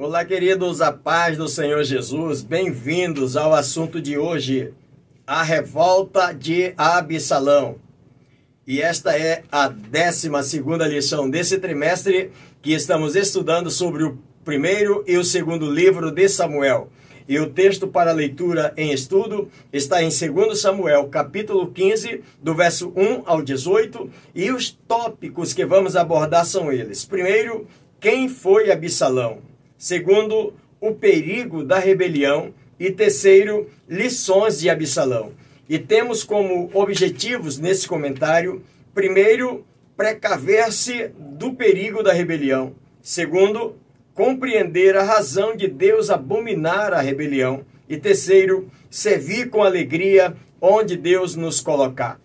Olá, queridos, a paz do Senhor Jesus, bem-vindos ao assunto de hoje, a revolta de Absalão. E esta é a 12 lição desse trimestre que estamos estudando sobre o primeiro e o segundo livro de Samuel. E o texto para leitura em estudo está em 2 Samuel, capítulo 15, do verso 1 ao 18, e os tópicos que vamos abordar são eles. Primeiro, quem foi Absalão? Segundo, o perigo da rebelião. E terceiro, lições de Absalão. E temos como objetivos nesse comentário, primeiro, precaver-se do perigo da rebelião. Segundo, compreender a razão de Deus abominar a rebelião. E terceiro, servir com alegria onde Deus nos colocar.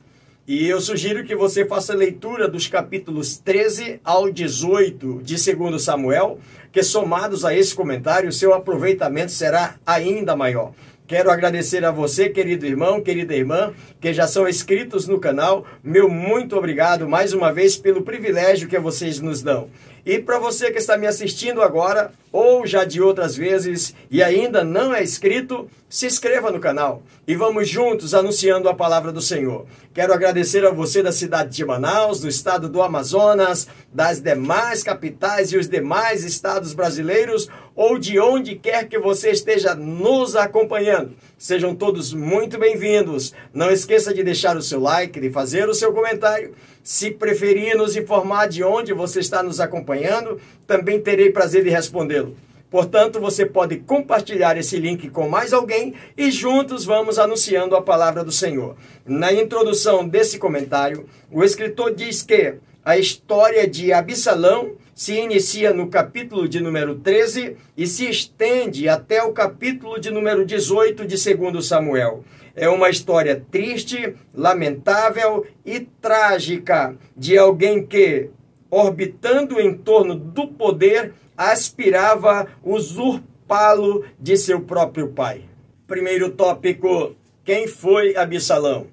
E eu sugiro que você faça leitura dos capítulos 13 ao 18 de 2 Samuel, que somados a esse comentário, seu aproveitamento será ainda maior. Quero agradecer a você, querido irmão, querida irmã, que já são inscritos no canal. Meu muito obrigado mais uma vez pelo privilégio que vocês nos dão. E para você que está me assistindo agora, ou já de outras vezes e ainda não é inscrito, se inscreva no canal e vamos juntos anunciando a palavra do Senhor. Quero agradecer a você da cidade de Manaus, do estado do Amazonas, das demais capitais e os demais estados brasileiros, ou de onde quer que você esteja nos acompanhando. Sejam todos muito bem-vindos. Não esqueça de deixar o seu like, de fazer o seu comentário se preferir nos informar de onde você está nos acompanhando, também terei prazer de respondê-lo. Portanto, você pode compartilhar esse link com mais alguém e juntos vamos anunciando a palavra do Senhor. Na introdução desse comentário, o escritor diz que a história de Absalão se inicia no capítulo de número 13 e se estende até o capítulo de número 18 de 2 Samuel. É uma história triste, lamentável e trágica de alguém que, orbitando em torno do poder, aspirava usurpá-lo de seu próprio pai. Primeiro tópico: quem foi Absalão?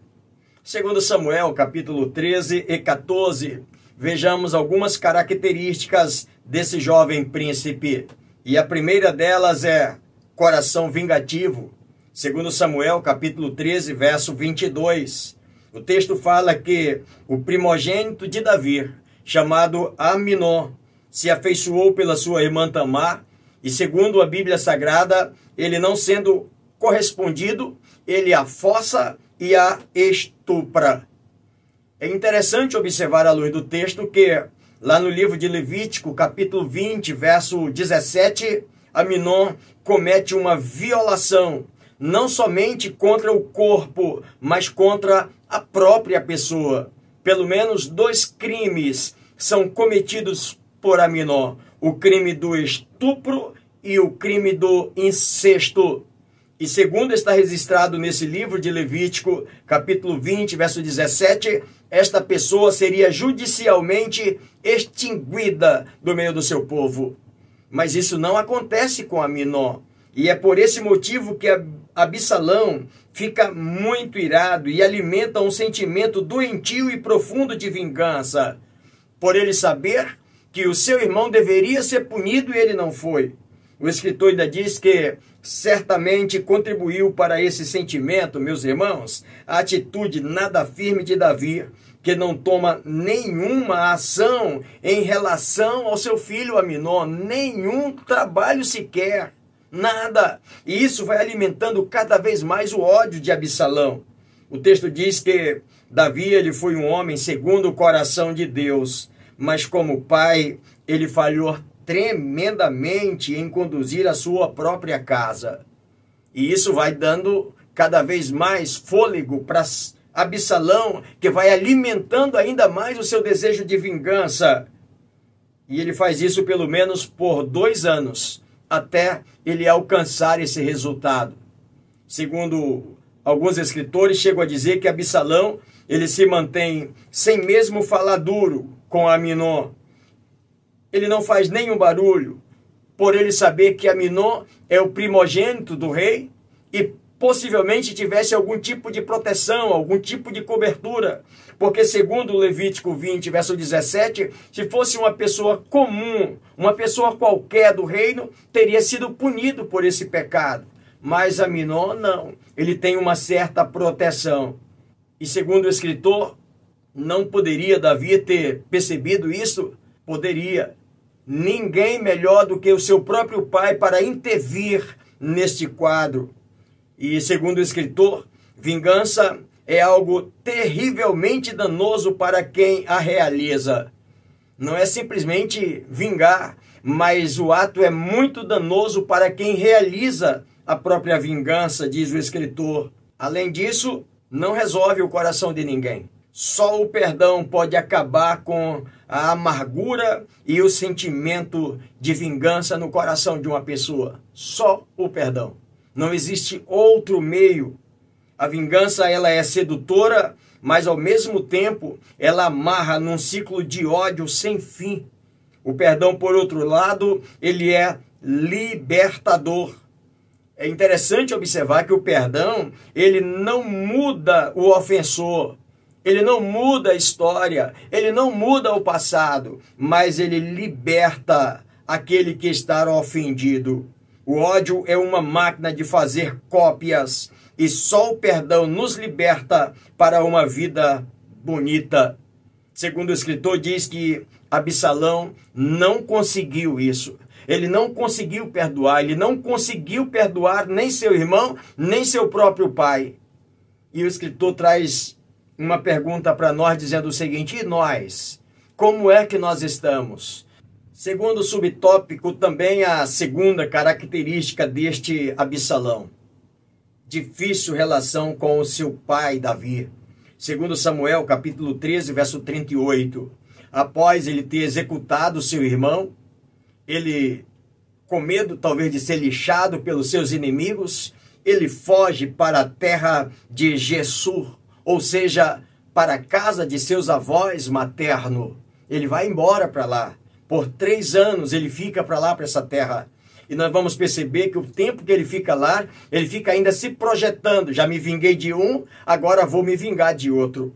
Segundo Samuel, capítulo 13 e 14, vejamos algumas características desse jovem príncipe. E a primeira delas é coração vingativo. Segundo Samuel, capítulo 13, verso 22, o texto fala que o primogênito de Davi, chamado Aminon, se afeiçoou pela sua irmã Tamar, e segundo a Bíblia Sagrada, ele não sendo correspondido, ele a fossa e a estupra. É interessante observar à luz do texto que, lá no livro de Levítico, capítulo 20, verso 17, Aminon comete uma violação não somente contra o corpo, mas contra a própria pessoa. Pelo menos dois crimes são cometidos por Aminó: o crime do estupro e o crime do incesto. E segundo está registrado nesse livro de Levítico, capítulo 20, verso 17, esta pessoa seria judicialmente extinguida do meio do seu povo. Mas isso não acontece com Aminó. E é por esse motivo que Absalão fica muito irado e alimenta um sentimento doentio e profundo de vingança, por ele saber que o seu irmão deveria ser punido e ele não foi. O escritor ainda diz que certamente contribuiu para esse sentimento, meus irmãos, a atitude nada firme de Davi, que não toma nenhuma ação em relação ao seu filho Aminon, nenhum trabalho sequer Nada. E isso vai alimentando cada vez mais o ódio de Absalão. O texto diz que Davi ele foi um homem segundo o coração de Deus, mas como pai, ele falhou tremendamente em conduzir a sua própria casa. E isso vai dando cada vez mais fôlego para Absalão, que vai alimentando ainda mais o seu desejo de vingança. E ele faz isso pelo menos por dois anos até ele alcançar esse resultado. Segundo alguns escritores, chegam a dizer que Absalão ele se mantém sem mesmo falar duro com Aminon. Ele não faz nenhum barulho, por ele saber que Aminon é o primogênito do rei e possivelmente tivesse algum tipo de proteção, algum tipo de cobertura. Porque, segundo Levítico 20, verso 17, se fosse uma pessoa comum, uma pessoa qualquer do reino, teria sido punido por esse pecado. Mas Aminon não, ele tem uma certa proteção. E segundo o escritor, não poderia Davi ter percebido isso? Poderia. Ninguém melhor do que o seu próprio pai para intervir neste quadro. E segundo o escritor, vingança é algo terrivelmente danoso para quem a realiza. Não é simplesmente vingar, mas o ato é muito danoso para quem realiza a própria vingança, diz o escritor. Além disso, não resolve o coração de ninguém. Só o perdão pode acabar com a amargura e o sentimento de vingança no coração de uma pessoa. Só o perdão. Não existe outro meio. A vingança ela é sedutora, mas ao mesmo tempo ela amarra num ciclo de ódio sem fim. O perdão, por outro lado, ele é libertador. É interessante observar que o perdão, ele não muda o ofensor, ele não muda a história, ele não muda o passado, mas ele liberta aquele que está ofendido. O ódio é uma máquina de fazer cópias e só o perdão nos liberta para uma vida bonita. Segundo o escritor, diz que Absalão não conseguiu isso. Ele não conseguiu perdoar, ele não conseguiu perdoar nem seu irmão, nem seu próprio pai. E o escritor traz uma pergunta para nós dizendo o seguinte: e nós? Como é que nós estamos? Segundo o subtópico, também a segunda característica deste Absalão. Difícil relação com o seu pai Davi. Segundo Samuel, capítulo 13, verso 38. Após ele ter executado seu irmão, ele, com medo talvez de ser lixado pelos seus inimigos, ele foge para a terra de Gessur, ou seja, para a casa de seus avós materno. Ele vai embora para lá. Por três anos ele fica para lá, para essa terra. E nós vamos perceber que o tempo que ele fica lá, ele fica ainda se projetando. Já me vinguei de um, agora vou me vingar de outro.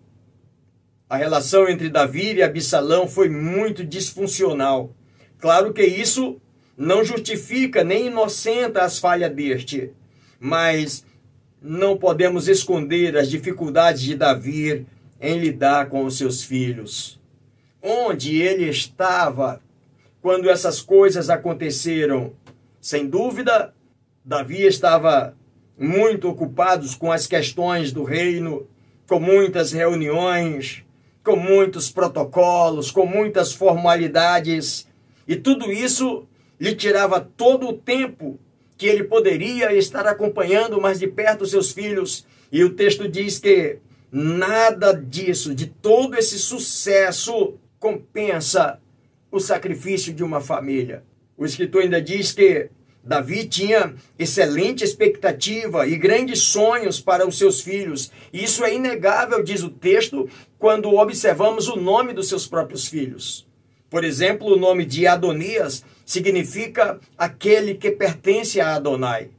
A relação entre Davi e Absalão foi muito disfuncional. Claro que isso não justifica nem inocenta as falhas deste, mas não podemos esconder as dificuldades de Davi em lidar com os seus filhos. Onde ele estava quando essas coisas aconteceram? Sem dúvida, Davi estava muito ocupado com as questões do reino, com muitas reuniões, com muitos protocolos, com muitas formalidades e tudo isso lhe tirava todo o tempo que ele poderia estar acompanhando mais de perto seus filhos. E o texto diz que nada disso, de todo esse sucesso, compensa o sacrifício de uma família. O escritor ainda diz que Davi tinha excelente expectativa e grandes sonhos para os seus filhos. Isso é inegável, diz o texto, quando observamos o nome dos seus próprios filhos. Por exemplo, o nome de Adonias significa aquele que pertence a Adonai.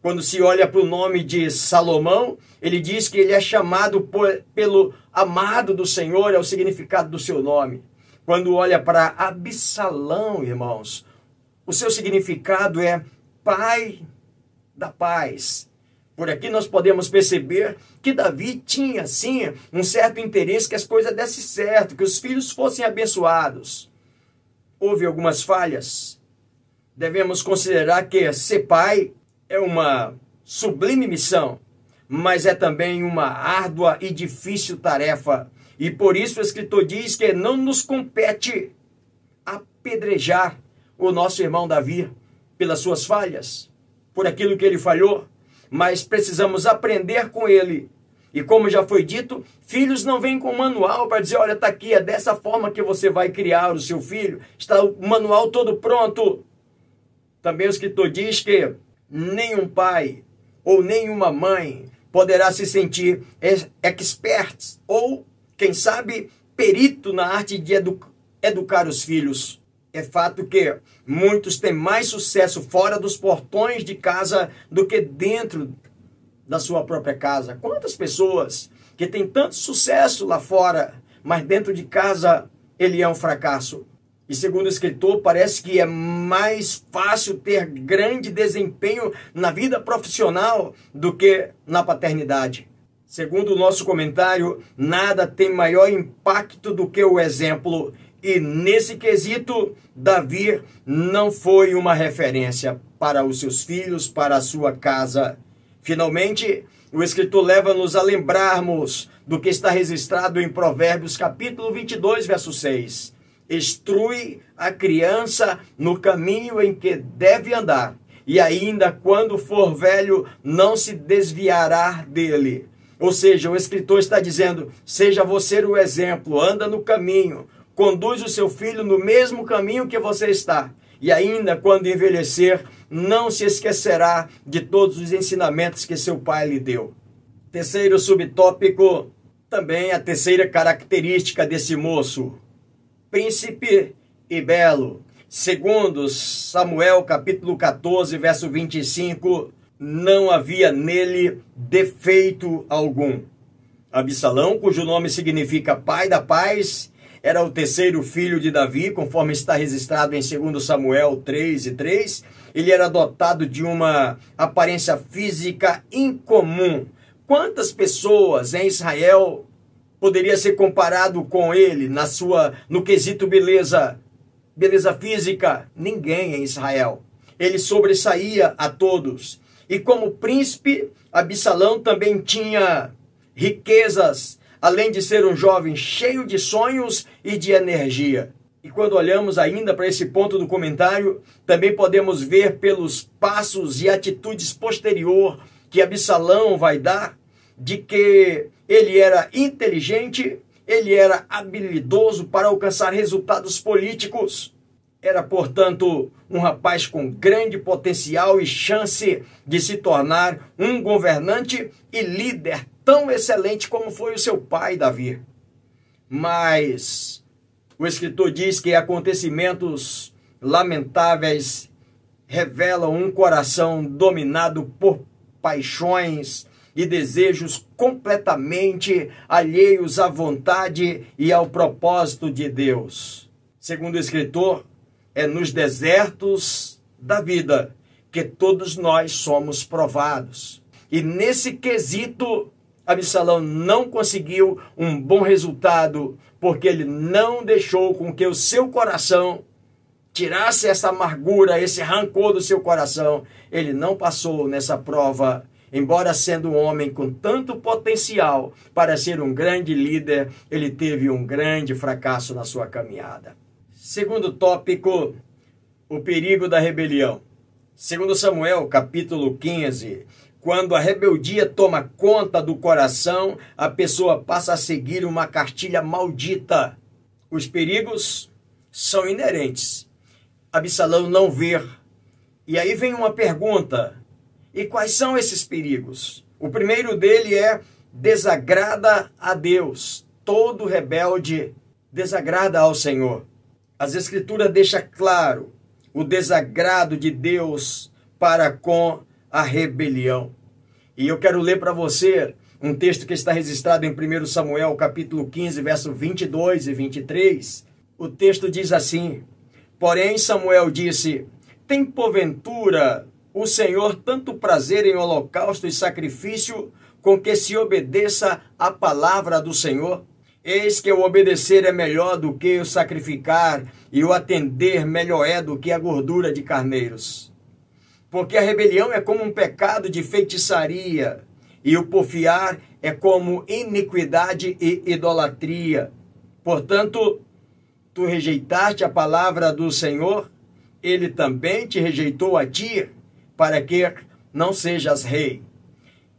Quando se olha para o nome de Salomão, ele diz que ele é chamado por, pelo amado do Senhor, é o significado do seu nome. Quando olha para Absalão, irmãos, o seu significado é pai da paz. Por aqui nós podemos perceber que Davi tinha, sim, um certo interesse que as coisas dessem certo, que os filhos fossem abençoados houve algumas falhas. Devemos considerar que ser pai é uma sublime missão, mas é também uma árdua e difícil tarefa. E por isso o escritor diz que não nos compete apedrejar o nosso irmão Davi pelas suas falhas, por aquilo que ele falhou, mas precisamos aprender com ele e como já foi dito, filhos não vêm com manual para dizer, olha, está aqui, é dessa forma que você vai criar o seu filho. Está o manual todo pronto. Também o escritor diz que nenhum pai ou nenhuma mãe poderá se sentir expert ou, quem sabe, perito na arte de edu educar os filhos. É fato que muitos têm mais sucesso fora dos portões de casa do que dentro da sua própria casa. Quantas pessoas que têm tanto sucesso lá fora, mas dentro de casa ele é um fracasso. E segundo o escritor, parece que é mais fácil ter grande desempenho na vida profissional do que na paternidade. Segundo o nosso comentário, nada tem maior impacto do que o exemplo. E nesse quesito, Davi não foi uma referência para os seus filhos, para a sua casa. Finalmente, o escritor leva-nos a lembrarmos do que está registrado em Provérbios capítulo 22, verso 6. Instrui a criança no caminho em que deve andar, e ainda quando for velho, não se desviará dele. Ou seja, o escritor está dizendo: seja você o exemplo, anda no caminho, conduz o seu filho no mesmo caminho que você está. E ainda quando envelhecer, não se esquecerá de todos os ensinamentos que seu pai lhe deu. Terceiro subtópico, também a terceira característica desse moço, príncipe e belo. Segundo Samuel capítulo 14, verso 25, não havia nele defeito algum. Absalão, cujo nome significa pai da paz, era o terceiro filho de Davi, conforme está registrado em 2 Samuel 3 e 3. Ele era dotado de uma aparência física incomum. Quantas pessoas em Israel poderia ser comparado com ele na sua no quesito beleza, beleza física? Ninguém em Israel. Ele sobressaía a todos. E como príncipe, Absalão também tinha riquezas, além de ser um jovem cheio de sonhos e de energia. E quando olhamos ainda para esse ponto do comentário, também podemos ver pelos passos e atitudes posterior que Absalão vai dar, de que ele era inteligente, ele era habilidoso para alcançar resultados políticos. Era, portanto, um rapaz com grande potencial e chance de se tornar um governante e líder tão excelente como foi o seu pai, Davi. Mas o escritor diz que acontecimentos lamentáveis revelam um coração dominado por paixões e desejos completamente alheios à vontade e ao propósito de Deus. Segundo o escritor, é nos desertos da vida que todos nós somos provados. E nesse quesito, Absalão não conseguiu um bom resultado, porque ele não deixou com que o seu coração tirasse essa amargura, esse rancor do seu coração. Ele não passou nessa prova, embora sendo um homem com tanto potencial para ser um grande líder, ele teve um grande fracasso na sua caminhada. Segundo tópico, o perigo da rebelião. Segundo Samuel, capítulo 15, quando a rebeldia toma conta do coração, a pessoa passa a seguir uma cartilha maldita. Os perigos são inerentes. Absalão não vê. E aí vem uma pergunta: e quais são esses perigos? O primeiro dele é desagrada a Deus. Todo rebelde desagrada ao Senhor. As Escrituras deixam claro o desagrado de Deus para com a rebelião. E eu quero ler para você um texto que está registrado em 1 Samuel, capítulo 15, verso 22 e 23. O texto diz assim: Porém, Samuel disse: Tem porventura o Senhor tanto prazer em holocausto e sacrifício com que se obedeça a palavra do Senhor? Eis que o obedecer é melhor do que o sacrificar, e o atender melhor é do que a gordura de carneiros. Porque a rebelião é como um pecado de feitiçaria, e o porfiar é como iniquidade e idolatria. Portanto, tu rejeitaste a palavra do Senhor, ele também te rejeitou a ti, para que não sejas rei.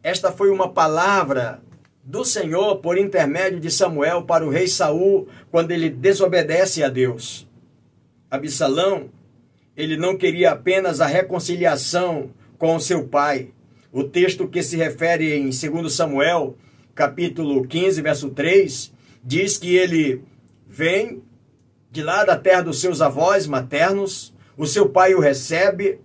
Esta foi uma palavra do Senhor por intermédio de Samuel para o rei Saul quando ele desobedece a Deus. Absalão, ele não queria apenas a reconciliação com o seu pai. O texto que se refere em 2 Samuel, capítulo 15, verso 3, diz que ele vem de lá da terra dos seus avós maternos, o seu pai o recebe,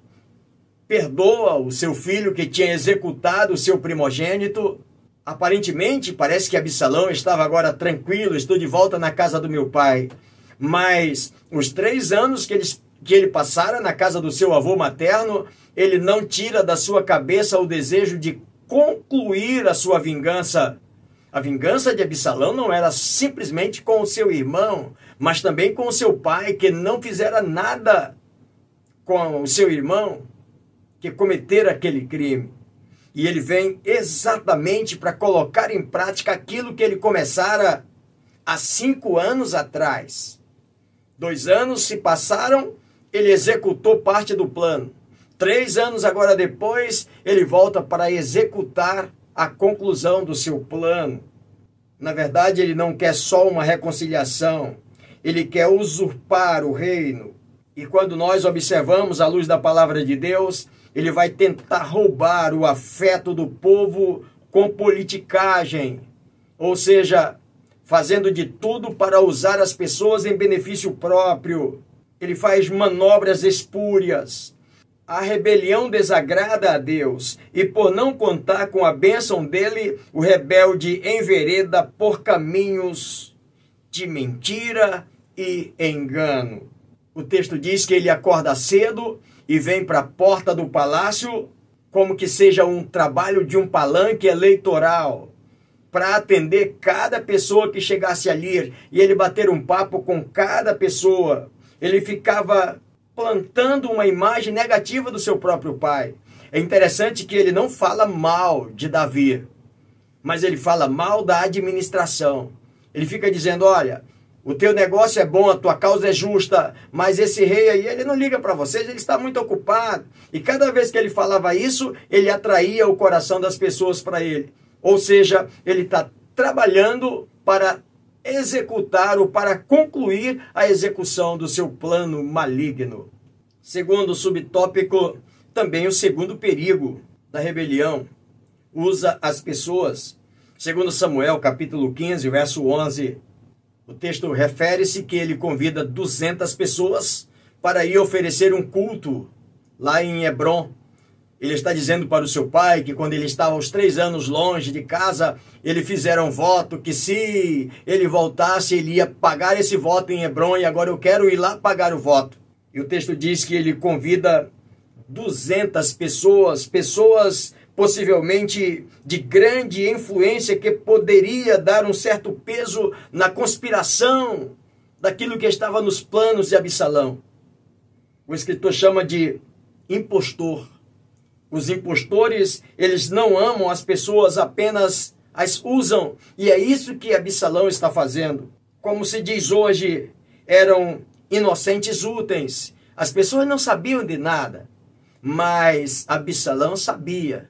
perdoa o seu filho que tinha executado o seu primogênito. Aparentemente, parece que Absalão estava agora tranquilo, estou de volta na casa do meu pai. Mas os três anos que ele, que ele passara na casa do seu avô materno, ele não tira da sua cabeça o desejo de concluir a sua vingança. A vingança de Absalão não era simplesmente com o seu irmão, mas também com o seu pai, que não fizera nada com o seu irmão que cometera aquele crime. E ele vem exatamente para colocar em prática aquilo que ele começara há cinco anos atrás. Dois anos se passaram, ele executou parte do plano. Três anos agora depois, ele volta para executar a conclusão do seu plano. Na verdade, ele não quer só uma reconciliação, ele quer usurpar o reino. E quando nós observamos a luz da palavra de Deus, ele vai tentar roubar o afeto do povo com politicagem, ou seja, fazendo de tudo para usar as pessoas em benefício próprio. Ele faz manobras espúrias. A rebelião desagrada a Deus, e por não contar com a bênção dele, o rebelde envereda por caminhos de mentira e engano. O texto diz que ele acorda cedo e vem para a porta do palácio, como que seja um trabalho de um palanque eleitoral, para atender cada pessoa que chegasse ali e ele bater um papo com cada pessoa. Ele ficava plantando uma imagem negativa do seu próprio pai. É interessante que ele não fala mal de Davi, mas ele fala mal da administração. Ele fica dizendo: olha, o teu negócio é bom, a tua causa é justa, mas esse rei aí, ele não liga para vocês, ele está muito ocupado. E cada vez que ele falava isso, ele atraía o coração das pessoas para ele. Ou seja, ele está trabalhando para executar ou para concluir a execução do seu plano maligno. Segundo o subtópico, também o segundo perigo da rebelião usa as pessoas. Segundo Samuel, capítulo 15, verso 11, o texto refere-se que ele convida 200 pessoas para ir oferecer um culto lá em Hebron. Ele está dizendo para o seu pai que quando ele estava aos três anos longe de casa, ele fizeram um voto que se ele voltasse, ele ia pagar esse voto em Hebron e agora eu quero ir lá pagar o voto. E o texto diz que ele convida 200 pessoas, pessoas possivelmente de grande influência que poderia dar um certo peso na conspiração daquilo que estava nos planos de Absalão. O escritor chama de impostor. Os impostores, eles não amam as pessoas, apenas as usam. E é isso que Absalão está fazendo. Como se diz hoje, eram inocentes úteis. As pessoas não sabiam de nada, mas Absalão sabia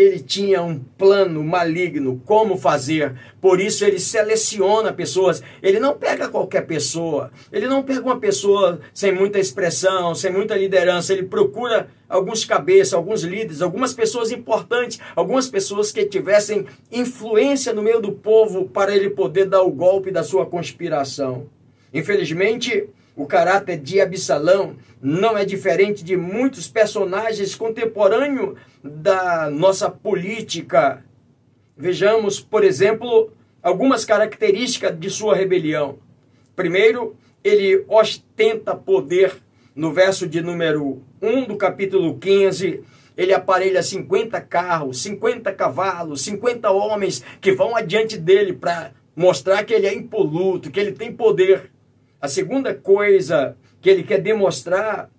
ele tinha um plano maligno, como fazer. Por isso ele seleciona pessoas. Ele não pega qualquer pessoa. Ele não pega uma pessoa sem muita expressão, sem muita liderança. Ele procura alguns cabeças, alguns líderes, algumas pessoas importantes, algumas pessoas que tivessem influência no meio do povo para ele poder dar o golpe da sua conspiração. Infelizmente, o caráter de Absalão não é diferente de muitos personagens contemporâneos da nossa política. Vejamos, por exemplo, algumas características de sua rebelião. Primeiro, ele ostenta poder. No verso de número 1 do capítulo 15, ele aparelha 50 carros, 50 cavalos, 50 homens que vão adiante dele para mostrar que ele é impoluto, que ele tem poder. A segunda coisa que ele quer demonstrar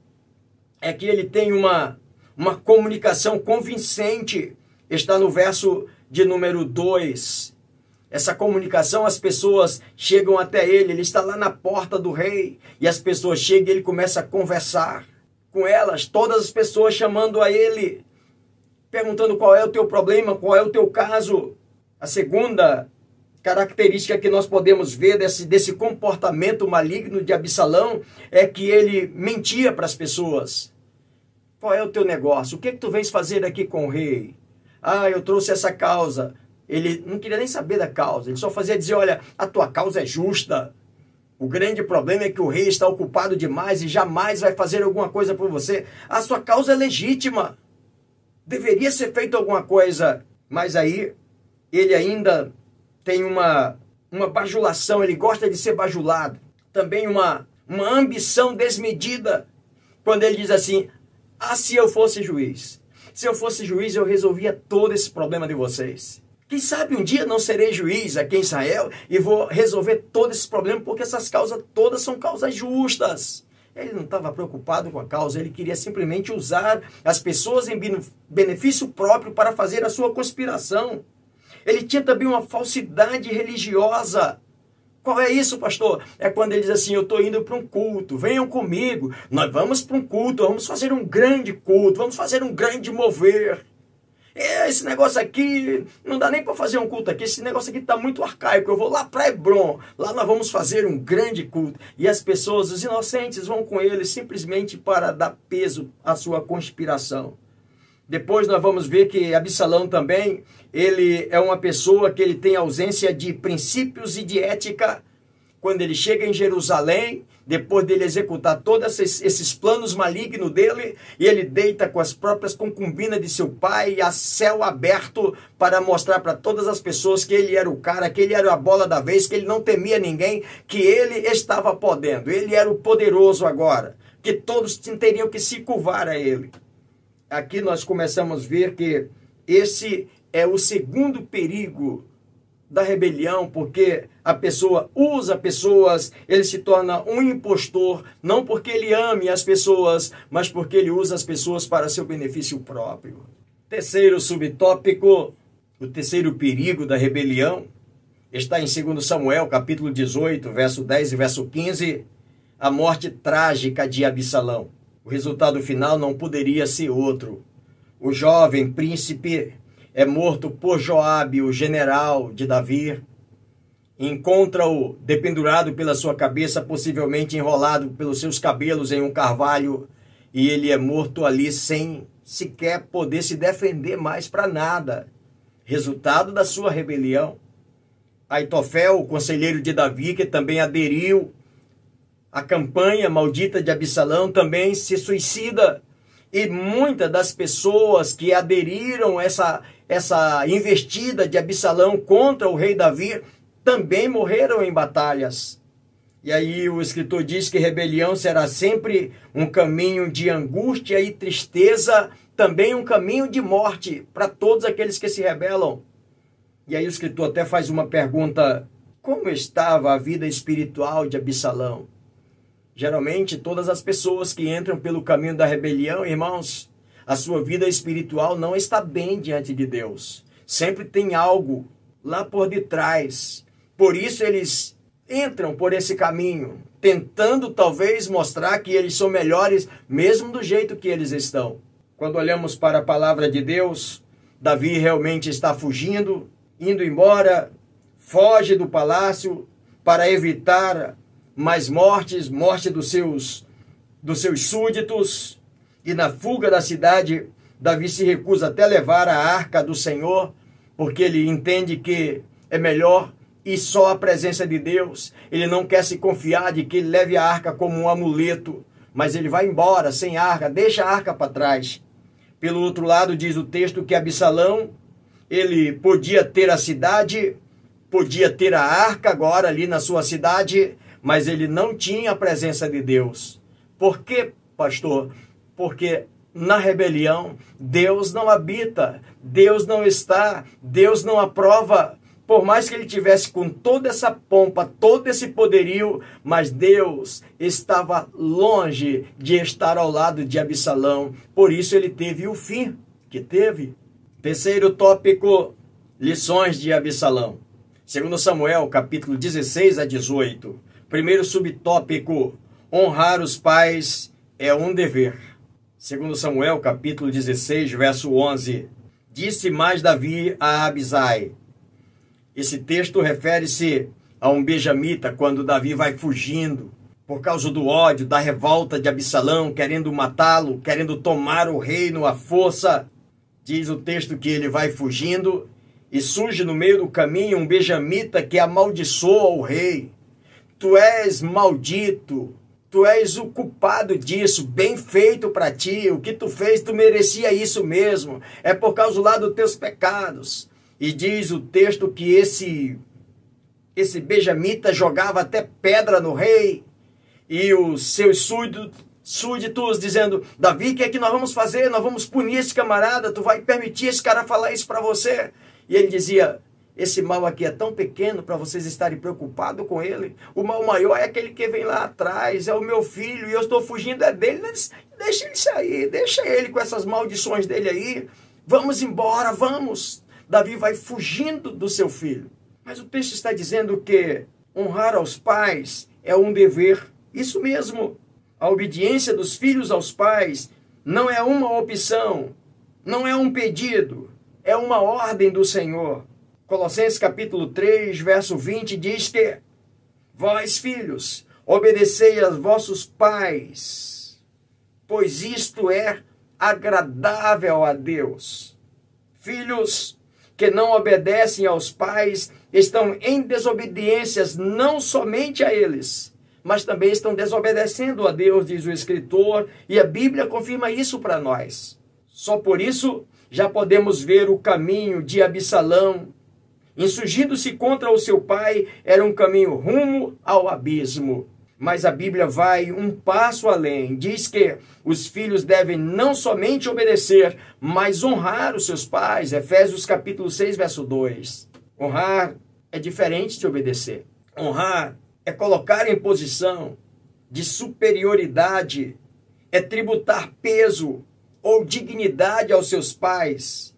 é que ele tem uma, uma comunicação convincente. Está no verso de número 2. Essa comunicação, as pessoas chegam até ele, ele está lá na porta do rei, e as pessoas chegam e ele começa a conversar com elas, todas as pessoas chamando a ele, perguntando qual é o teu problema, qual é o teu caso. A segunda característica que nós podemos ver desse, desse comportamento maligno de Absalão é que ele mentia para as pessoas. Qual é o teu negócio? O que, é que tu vens fazer aqui com o rei? Ah, eu trouxe essa causa. Ele não queria nem saber da causa, ele só fazia dizer: olha, a tua causa é justa. O grande problema é que o rei está ocupado demais e jamais vai fazer alguma coisa por você. A sua causa é legítima. Deveria ser feito alguma coisa, mas aí ele ainda tem uma uma bajulação, ele gosta de ser bajulado. Também uma uma ambição desmedida. Quando ele diz assim: "Ah, se eu fosse juiz, se eu fosse juiz, eu resolvia todo esse problema de vocês." Quem sabe um dia não serei juiz aqui em Israel e vou resolver todo esse problema, porque essas causas todas são causas justas. Ele não estava preocupado com a causa, ele queria simplesmente usar as pessoas em benefício próprio para fazer a sua conspiração. Ele tinha também uma falsidade religiosa. Qual é isso, pastor? É quando ele diz assim: Eu estou indo para um culto, venham comigo, nós vamos para um culto, vamos fazer um grande culto, vamos fazer um grande mover. É, esse negócio aqui não dá nem para fazer um culto aqui. Esse negócio aqui está muito arcaico. Eu vou lá para Hebron. Lá nós vamos fazer um grande culto. E as pessoas, os inocentes, vão com ele simplesmente para dar peso à sua conspiração. Depois nós vamos ver que Absalão também, ele é uma pessoa que ele tem ausência de princípios e de ética. Quando ele chega em Jerusalém, depois dele executar todos esses, planos malignos dele, e ele deita com as próprias concubinas de seu pai a céu aberto para mostrar para todas as pessoas que ele era o cara, que ele era a bola da vez, que ele não temia ninguém, que ele estava podendo, ele era o poderoso agora, que todos teriam que se curvar a ele. Aqui nós começamos a ver que esse é o segundo perigo da rebelião, porque a pessoa usa pessoas, ele se torna um impostor, não porque ele ame as pessoas, mas porque ele usa as pessoas para seu benefício próprio. Terceiro subtópico, o terceiro perigo da rebelião, está em 2 Samuel, capítulo 18, verso 10 e verso 15, a morte trágica de Absalão. O resultado final não poderia ser outro. O jovem príncipe é morto por Joabe, o general de Davi. Encontra-o dependurado pela sua cabeça, possivelmente enrolado pelos seus cabelos em um carvalho, e ele é morto ali sem sequer poder se defender mais para nada. Resultado da sua rebelião. Aitofel, o conselheiro de Davi, que também aderiu à campanha maldita de Absalão, também se suicida. E muitas das pessoas que aderiram a essa, essa investida de Absalão contra o rei Davi também morreram em batalhas. E aí o escritor diz que rebelião será sempre um caminho de angústia e tristeza, também um caminho de morte para todos aqueles que se rebelam. E aí o escritor até faz uma pergunta: como estava a vida espiritual de Absalão? Geralmente, todas as pessoas que entram pelo caminho da rebelião, irmãos, a sua vida espiritual não está bem diante de Deus. Sempre tem algo lá por detrás. Por isso eles entram por esse caminho, tentando talvez mostrar que eles são melhores, mesmo do jeito que eles estão. Quando olhamos para a palavra de Deus, Davi realmente está fugindo, indo embora, foge do palácio para evitar mais mortes, morte dos seus dos seus súditos, e na fuga da cidade, Davi se recusa até levar a arca do Senhor, porque ele entende que é melhor ir só a presença de Deus. Ele não quer se confiar de que ele leve a arca como um amuleto, mas ele vai embora sem arca, deixa a arca para trás. Pelo outro lado, diz o texto que Absalão, ele podia ter a cidade, podia ter a arca agora ali na sua cidade, mas ele não tinha a presença de Deus. Por quê, pastor? porque na rebelião Deus não habita, Deus não está, Deus não aprova. Por mais que ele tivesse com toda essa pompa, todo esse poderio, mas Deus estava longe de estar ao lado de Absalão. Por isso ele teve o fim que teve. Terceiro tópico: lições de Absalão. Segundo Samuel, capítulo 16 a 18. Primeiro subtópico: honrar os pais é um dever. Segundo Samuel, capítulo 16, verso 11, disse mais Davi a Abisai. Esse texto refere-se a um benjamita quando Davi vai fugindo por causa do ódio, da revolta de Absalão, querendo matá-lo, querendo tomar o reino à força. Diz o texto que ele vai fugindo e surge no meio do caminho um benjamita que amaldiçoa o rei. Tu és maldito, tu és o culpado disso, bem feito para ti, o que tu fez, tu merecia isso mesmo, é por causa lá dos teus pecados. E diz o texto que esse esse benjamita jogava até pedra no rei e os seus súditos, súditos dizendo: Davi, o que é que nós vamos fazer? Nós vamos punir esse camarada, tu vai permitir esse cara falar isso para você? E ele dizia: esse mal aqui é tão pequeno para vocês estarem preocupados com ele. O mal maior é aquele que vem lá atrás, é o meu filho, e eu estou fugindo é dele. Deixa ele sair, deixa ele com essas maldições dele aí. Vamos embora, vamos. Davi vai fugindo do seu filho. Mas o texto está dizendo que honrar aos pais é um dever. Isso mesmo. A obediência dos filhos aos pais não é uma opção, não é um pedido, é uma ordem do Senhor. Colossenses capítulo 3, verso 20 diz que vós, filhos, obedecei aos vossos pais, pois isto é agradável a Deus. Filhos que não obedecem aos pais estão em desobediências não somente a eles, mas também estão desobedecendo a Deus, diz o escritor, e a Bíblia confirma isso para nós. Só por isso já podemos ver o caminho de Absalão insurgindo-se contra o seu pai, era um caminho rumo ao abismo. Mas a Bíblia vai um passo além. Diz que os filhos devem não somente obedecer, mas honrar os seus pais. Efésios capítulo 6, verso 2. Honrar é diferente de obedecer. Honrar é colocar em posição de superioridade, é tributar peso ou dignidade aos seus pais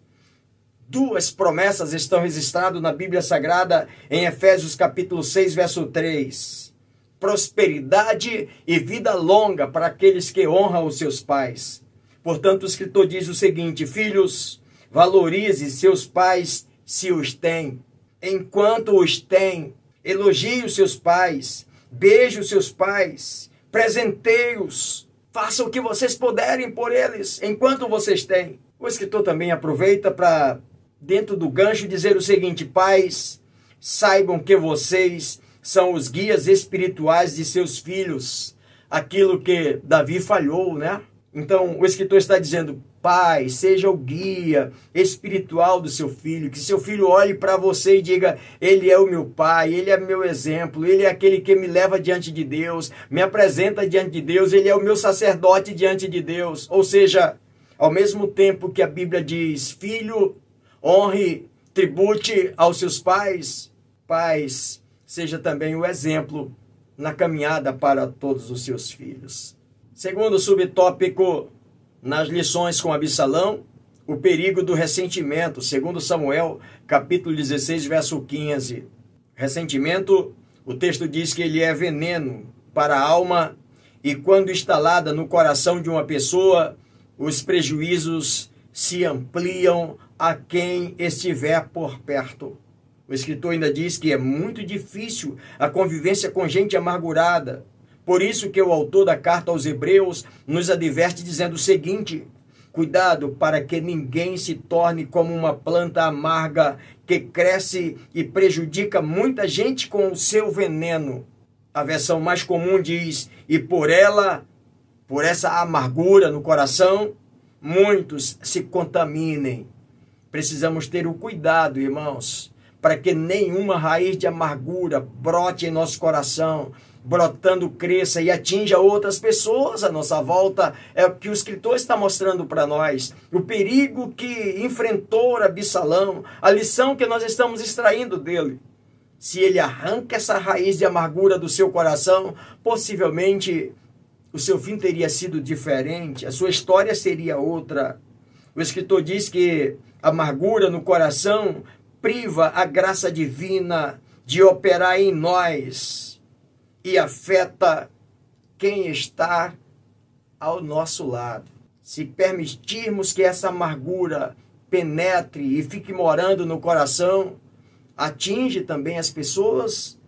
Duas promessas estão registradas na Bíblia Sagrada em Efésios capítulo 6, verso 3. Prosperidade e vida longa para aqueles que honram os seus pais. Portanto, o escritor diz o seguinte: Filhos, valorize seus pais se os têm. Enquanto os têm, elogie os seus pais, beije os seus pais, presenteie-os, faça o que vocês puderem por eles, enquanto vocês têm. O escritor também aproveita para dentro do gancho, dizer o seguinte: pais, saibam que vocês são os guias espirituais de seus filhos. Aquilo que Davi falhou, né? Então, o escritor está dizendo: pai, seja o guia espiritual do seu filho, que seu filho olhe para você e diga: Ele é o meu pai, ele é meu exemplo, ele é aquele que me leva diante de Deus, me apresenta diante de Deus, ele é o meu sacerdote diante de Deus. Ou seja, ao mesmo tempo que a Bíblia diz: Filho, honre, tribute aos seus pais. Pais, seja também o exemplo na caminhada para todos os seus filhos. Segundo subtópico, nas lições com Absalão, o perigo do ressentimento, segundo Samuel, capítulo 16, verso 15. Ressentimento, o texto diz que ele é veneno para a alma e quando instalada no coração de uma pessoa, os prejuízos se ampliam a quem estiver por perto. O escritor ainda diz que é muito difícil a convivência com gente amargurada. Por isso que o autor da carta aos Hebreus nos adverte dizendo o seguinte: Cuidado para que ninguém se torne como uma planta amarga que cresce e prejudica muita gente com o seu veneno. A versão mais comum diz: E por ela, por essa amargura no coração, muitos se contaminem. Precisamos ter o cuidado, irmãos, para que nenhuma raiz de amargura brote em nosso coração, brotando, cresça e atinja outras pessoas à nossa volta. É o que o escritor está mostrando para nós. O perigo que enfrentou Absalão, a lição que nós estamos extraindo dele. Se ele arranca essa raiz de amargura do seu coração, possivelmente o seu fim teria sido diferente, a sua história seria outra. O escritor diz que amargura no coração priva a graça divina de operar em nós e afeta quem está ao nosso lado. Se permitirmos que essa amargura penetre e fique morando no coração, atinge também as pessoas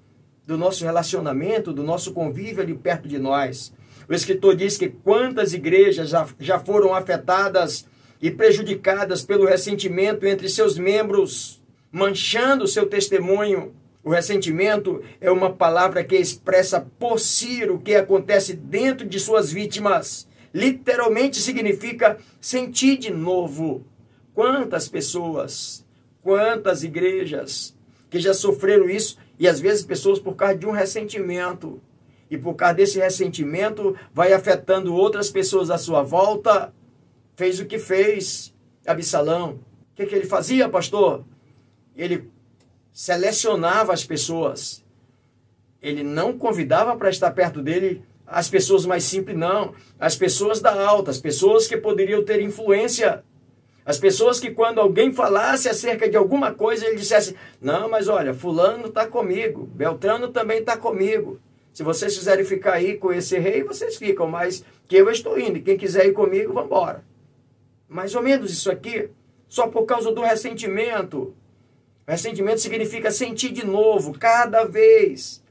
do nosso relacionamento, do nosso convívio ali perto de nós. O escritor diz que quantas igrejas já, já foram afetadas e prejudicadas pelo ressentimento entre seus membros, manchando seu testemunho, O ressentimento é uma palavra que expressa por si o que acontece dentro de suas vítimas. Literalmente significa sentir de novo. Quantas pessoas, quantas igrejas que já sofreram isso e às vezes pessoas por causa de um ressentimento. E por causa desse ressentimento vai afetando outras pessoas à sua volta. Fez o que fez Absalão. O que, que ele fazia, pastor? Ele selecionava as pessoas. Ele não convidava para estar perto dele as pessoas mais simples, não. As pessoas da alta, as pessoas que poderiam ter influência. As pessoas que, quando alguém falasse acerca de alguma coisa, ele dissesse: Não, mas olha, Fulano está comigo, Beltrano também está comigo. Se vocês quiserem ficar aí com esse rei, vocês ficam, mas que eu estou indo. Quem quiser ir comigo, vamos embora. Mais ou menos isso aqui, só por causa do ressentimento. Ressentimento significa sentir de novo, cada vez.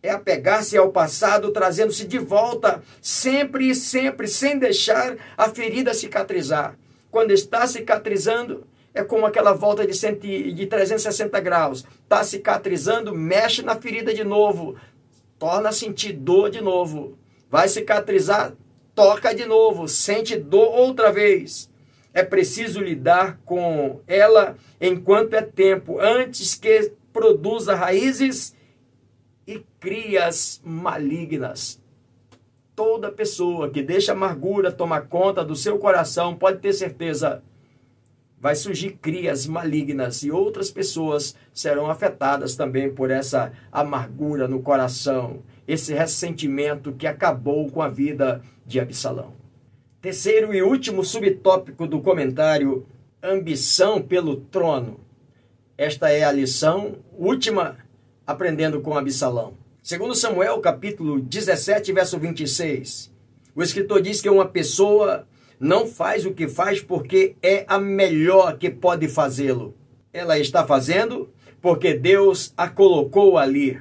É apegar-se ao passado, trazendo-se de volta, sempre e sempre, sem deixar a ferida cicatrizar. Quando está cicatrizando, é como aquela volta de, de 360 graus. Está cicatrizando, mexe na ferida de novo, torna a sentir dor de novo. Vai cicatrizar, toca de novo, sente dor outra vez é preciso lidar com ela enquanto é tempo, antes que produza raízes e crias malignas. Toda pessoa que deixa amargura tomar conta do seu coração pode ter certeza vai surgir crias malignas e outras pessoas serão afetadas também por essa amargura no coração, esse ressentimento que acabou com a vida de Absalão. Terceiro e último subtópico do comentário: ambição pelo trono. Esta é a lição última aprendendo com Absalão. Segundo Samuel, capítulo 17, verso 26, o escritor diz que uma pessoa não faz o que faz porque é a melhor que pode fazê-lo. Ela está fazendo porque Deus a colocou ali.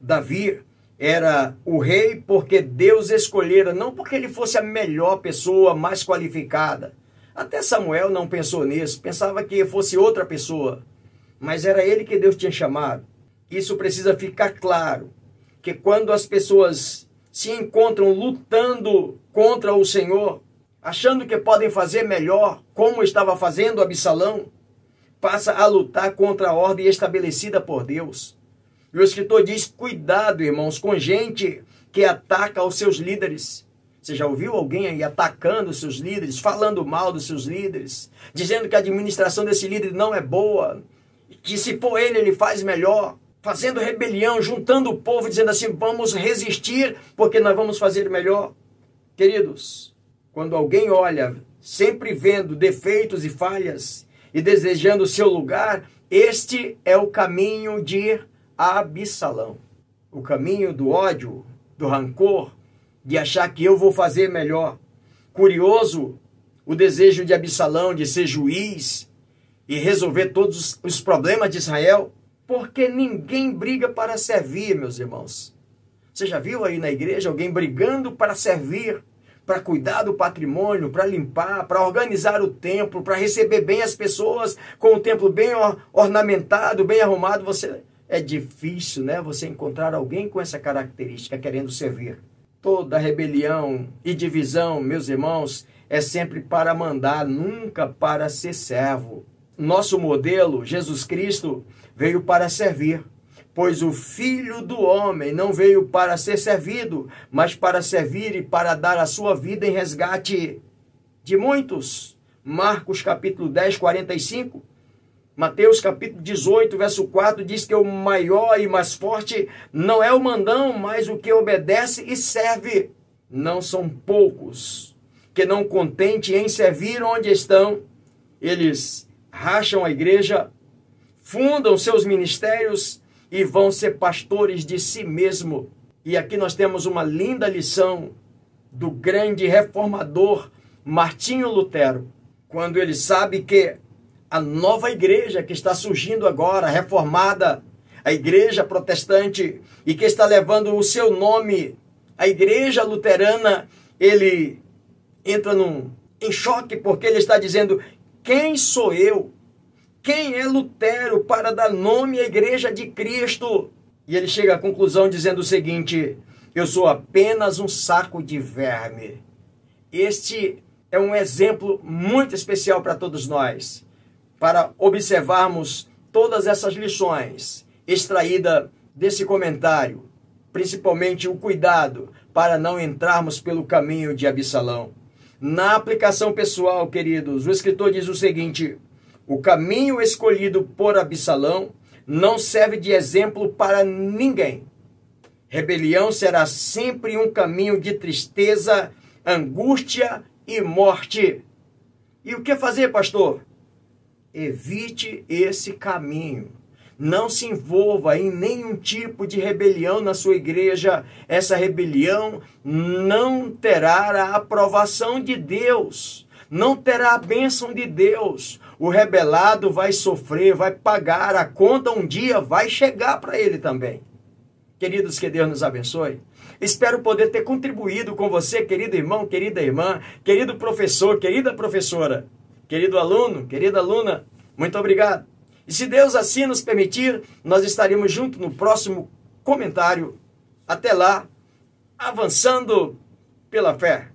Davi era o rei porque Deus escolhera, não porque ele fosse a melhor pessoa, mais qualificada. Até Samuel não pensou nisso, pensava que fosse outra pessoa. Mas era ele que Deus tinha chamado. Isso precisa ficar claro, que quando as pessoas se encontram lutando contra o Senhor, achando que podem fazer melhor, como estava fazendo Absalão, passa a lutar contra a ordem estabelecida por Deus. E o escritor diz: cuidado, irmãos, com gente que ataca os seus líderes. Você já ouviu alguém aí atacando os seus líderes, falando mal dos seus líderes, dizendo que a administração desse líder não é boa, que se for ele, ele faz melhor, fazendo rebelião, juntando o povo, dizendo assim: vamos resistir porque nós vamos fazer melhor? Queridos, quando alguém olha, sempre vendo defeitos e falhas e desejando o seu lugar, este é o caminho de Absalão. O caminho do ódio, do rancor, de achar que eu vou fazer melhor. Curioso o desejo de Absalão de ser juiz e resolver todos os problemas de Israel, porque ninguém briga para servir, meus irmãos. Você já viu aí na igreja alguém brigando para servir, para cuidar do patrimônio, para limpar, para organizar o templo, para receber bem as pessoas, com o templo bem ornamentado, bem arrumado? Você é difícil, né, você encontrar alguém com essa característica querendo servir. Toda rebelião e divisão, meus irmãos, é sempre para mandar, nunca para ser servo. Nosso modelo, Jesus Cristo, veio para servir, pois o Filho do homem não veio para ser servido, mas para servir e para dar a sua vida em resgate de muitos. Marcos capítulo 10, 45. Mateus capítulo 18, verso 4 diz que o maior e mais forte não é o mandão, mas o que obedece e serve. Não são poucos que não contente em servir onde estão, eles racham a igreja, fundam seus ministérios e vão ser pastores de si mesmo. E aqui nós temos uma linda lição do grande reformador Martinho Lutero, quando ele sabe que a nova igreja que está surgindo agora, reformada, a igreja protestante, e que está levando o seu nome, a igreja luterana, ele entra num, em choque porque ele está dizendo: quem sou eu? Quem é Lutero para dar nome à Igreja de Cristo? E ele chega à conclusão dizendo o seguinte: Eu sou apenas um saco de verme. Este é um exemplo muito especial para todos nós, para observarmos todas essas lições extraídas desse comentário, principalmente o cuidado para não entrarmos pelo caminho de Absalão. Na aplicação pessoal, queridos, o escritor diz o seguinte: o caminho escolhido por Absalão não serve de exemplo para ninguém. Rebelião será sempre um caminho de tristeza, angústia e morte. E o que fazer, pastor? Evite esse caminho. Não se envolva em nenhum tipo de rebelião na sua igreja. Essa rebelião não terá a aprovação de Deus, não terá a bênção de Deus. O rebelado vai sofrer, vai pagar a conta, um dia vai chegar para ele também. Queridos, que Deus nos abençoe. Espero poder ter contribuído com você, querido irmão, querida irmã, querido professor, querida professora, querido aluno, querida aluna. Muito obrigado. E se Deus assim nos permitir, nós estaremos juntos no próximo comentário. Até lá, avançando pela fé.